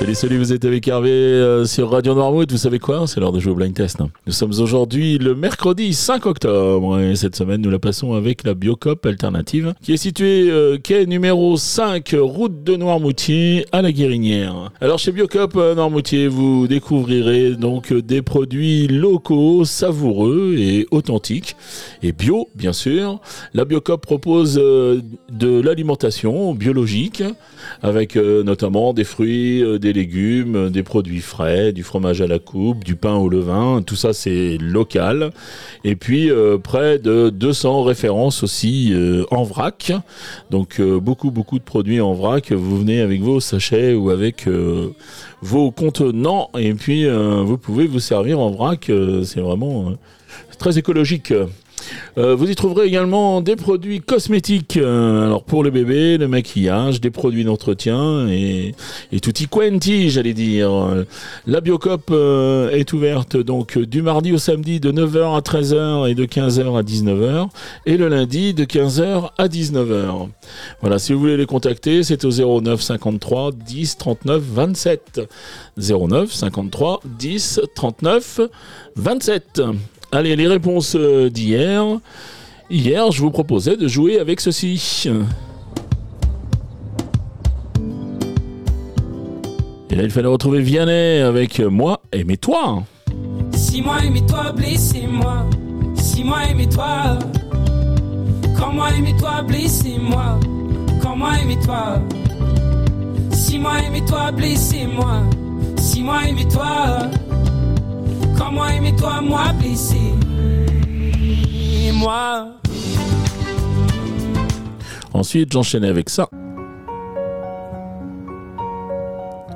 Salut, salut, vous êtes avec Hervé euh, sur Radio Noirmouth. Vous savez quoi? C'est l'heure de jouer au blind test. Nous sommes aujourd'hui le mercredi 5 octobre et cette semaine nous la passons avec la Biocop alternative qui est située euh, quai numéro 5, route de Noirmoutier à la Guérinière. Alors chez Biocop euh, Noirmoutier, vous découvrirez donc des produits locaux, savoureux et authentiques et bio bien sûr. La Biocop propose de l'alimentation biologique avec notamment des fruits, euh, légumes, des produits frais, du fromage à la coupe, du pain au levain, tout ça c'est local. Et puis euh, près de 200 références aussi euh, en vrac. Donc euh, beaucoup beaucoup de produits en vrac. Vous venez avec vos sachets ou avec vos contenants et puis vous pouvez vous servir en vrac. C'est vraiment très écologique. Euh, vous y trouverez également des produits cosmétiques, euh, alors pour le bébé, le maquillage, des produits d'entretien et, et tutti quanti, j'allais dire. La Biocop euh, est ouverte donc du mardi au samedi de 9h à 13h et de 15h à 19h et le lundi de 15h à 19h. Voilà, si vous voulez les contacter, c'est au 09 53 10 39 27. 09 53 10 39 27. Allez, les réponses euh, d'hier. Hier, je vous proposais de jouer avec ceci. Et là, il fallait retrouver Vianney avec moi, aimez-toi. Si moi aimez-toi, blessez-moi. Si moi aimez-toi. Quand moi aimez-toi, blessez-moi. Quand moi aimez-toi. Si moi aimez-toi, blessez-moi. Si moi aimez-toi. Quand moi aimez-toi, moi blessé. Et moi. Ensuite, j'enchaînais avec ça.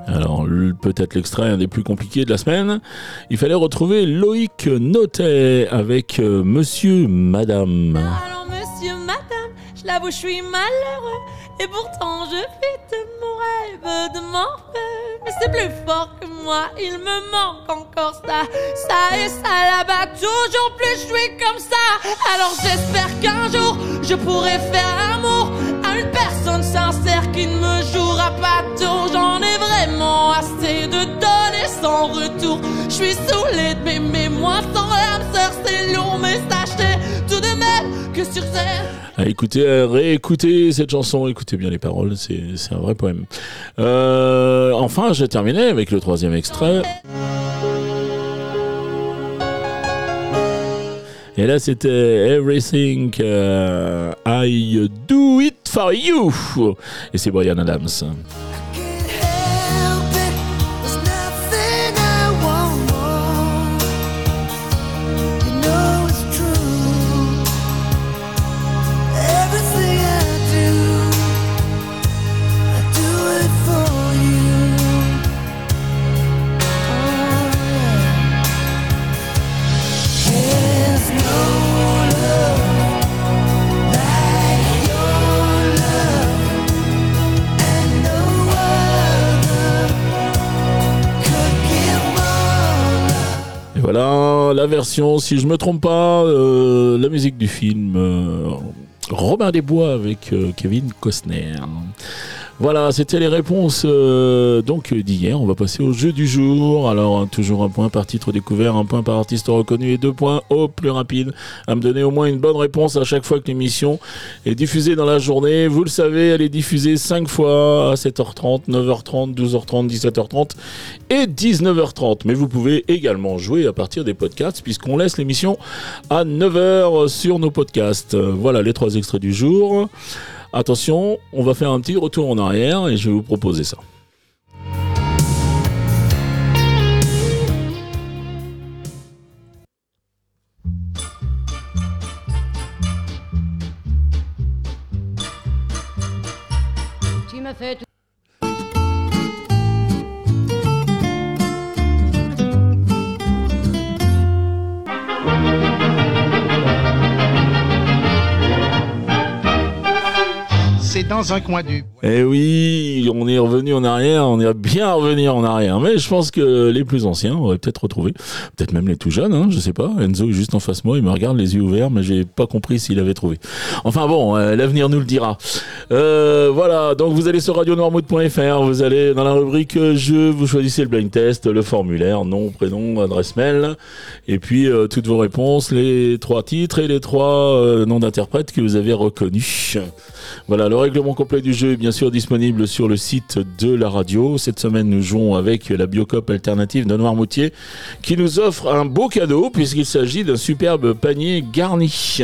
Alors, peut-être l'extrait un des plus compliqués de la semaine. Il fallait retrouver Loïc Notet avec euh, Monsieur Madame. Alors monsieur, madame, je l'avoue, je suis malheureux. Et pourtant, je fais de mon rêve, de rêve. Mais c'est plus fort que moi, il me manque encore ça. Ça et ça là-bas, toujours plus je suis comme ça. Alors j'espère qu'un jour, je pourrai faire amour à une personne sincère qui ne me jouera pas tour. Sur scène. À écouter, à réécouter cette chanson, écoutez bien les paroles, c'est c'est un vrai poème. Euh, enfin, j'ai terminé avec le troisième extrait. Et là, c'était Everything euh, I Do It For You. Et c'est Brian Adams. Voilà la version, si je me trompe pas, euh, la musique du film euh, Robin des Bois avec euh, Kevin Costner. Voilà, c'était les réponses euh, donc d'hier. On va passer au jeu du jour. Alors hein, toujours un point par titre découvert, un point par artiste reconnu et deux points au plus rapide à me donner au moins une bonne réponse à chaque fois que l'émission est diffusée dans la journée. Vous le savez, elle est diffusée 5 fois à 7h30, 9h30, 12h30, 17h30 et 19h30. Mais vous pouvez également jouer à partir des podcasts puisqu'on laisse l'émission à 9h sur nos podcasts. Voilà les trois extraits du jour. Attention, on va faire un petit retour en arrière et je vais vous proposer ça. Dans un coin du... Eh oui, on est revenu en arrière, on est bien revenu en arrière. Mais je pense que les plus anciens auraient peut-être retrouvé, peut-être même les tout jeunes, hein, je sais pas. Enzo est juste en face de moi, il me regarde les yeux ouverts, mais j'ai pas compris s'il avait trouvé. Enfin bon, euh, l'avenir nous le dira. Euh, voilà, donc vous allez sur radionoirmouth.fr, vous allez dans la rubrique jeu, vous choisissez le blind test, le formulaire, nom, prénom, adresse mail, et puis euh, toutes vos réponses, les trois titres et les trois noms d'interprètes que vous avez reconnus. Voilà, le règlement complet du jeu est bien sûr disponible sur le site de la radio. Cette semaine, nous jouons avec la Biocop alternative de Noirmoutier qui nous offre un beau cadeau puisqu'il s'agit d'un superbe panier garni.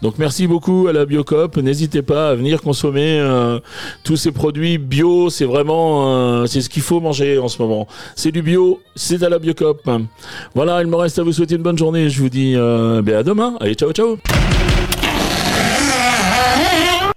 Donc merci beaucoup à la Biocop. N'hésitez pas à venir consommer euh, tous ces produits bio. C'est vraiment euh, c'est ce qu'il faut manger en ce moment. C'est du bio, c'est à la Biocop. Voilà, il me reste à vous souhaiter une bonne journée. Je vous dis euh, ben à demain. Allez, ciao ciao.